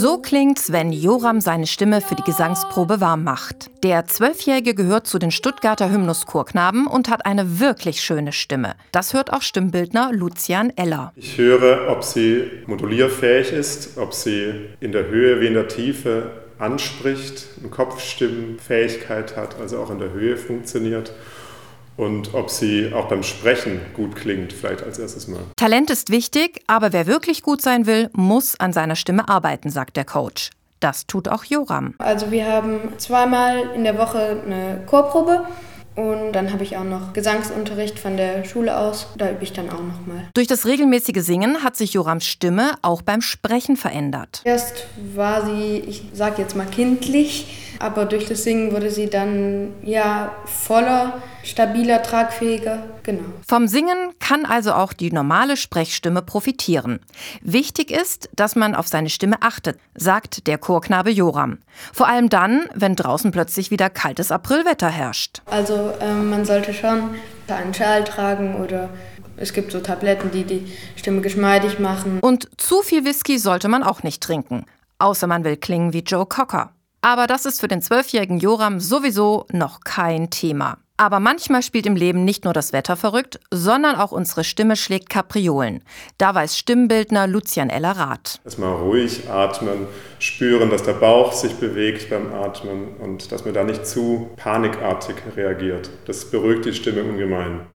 So klingt's, wenn Joram seine Stimme für die Gesangsprobe warm macht. Der Zwölfjährige gehört zu den Stuttgarter Hymnus-Chorknaben und hat eine wirklich schöne Stimme. Das hört auch Stimmbildner Lucian Eller. Ich höre, ob sie modulierfähig ist, ob sie in der Höhe wie in der Tiefe anspricht, eine Kopfstimmenfähigkeit hat, also auch in der Höhe funktioniert und ob sie auch beim Sprechen gut klingt, vielleicht als erstes Mal. Talent ist wichtig, aber wer wirklich gut sein will, muss an seiner Stimme arbeiten, sagt der Coach. Das tut auch Joram. Also wir haben zweimal in der Woche eine Chorprobe und dann habe ich auch noch Gesangsunterricht von der Schule aus. Da übe ich dann auch noch mal. Durch das regelmäßige Singen hat sich Jorams Stimme auch beim Sprechen verändert. Erst war sie, ich sage jetzt mal kindlich, aber durch das Singen wurde sie dann ja voller, stabiler, tragfähiger. Genau. Vom Singen kann also auch die normale Sprechstimme profitieren. Wichtig ist, dass man auf seine Stimme achtet, sagt der Chorknabe Joram. Vor allem dann, wenn draußen plötzlich wieder kaltes Aprilwetter herrscht. Also äh, man sollte schon einen Schal tragen oder es gibt so Tabletten, die die Stimme geschmeidig machen. Und zu viel Whisky sollte man auch nicht trinken. Außer man will klingen wie Joe Cocker. Aber das ist für den zwölfjährigen Joram sowieso noch kein Thema. Aber manchmal spielt im Leben nicht nur das Wetter verrückt, sondern auch unsere Stimme schlägt Kapriolen. Da weiß Stimmbildner Lucian Eller Rath. Erstmal ruhig atmen, spüren, dass der Bauch sich bewegt beim Atmen und dass man da nicht zu panikartig reagiert. Das beruhigt die Stimme ungemein.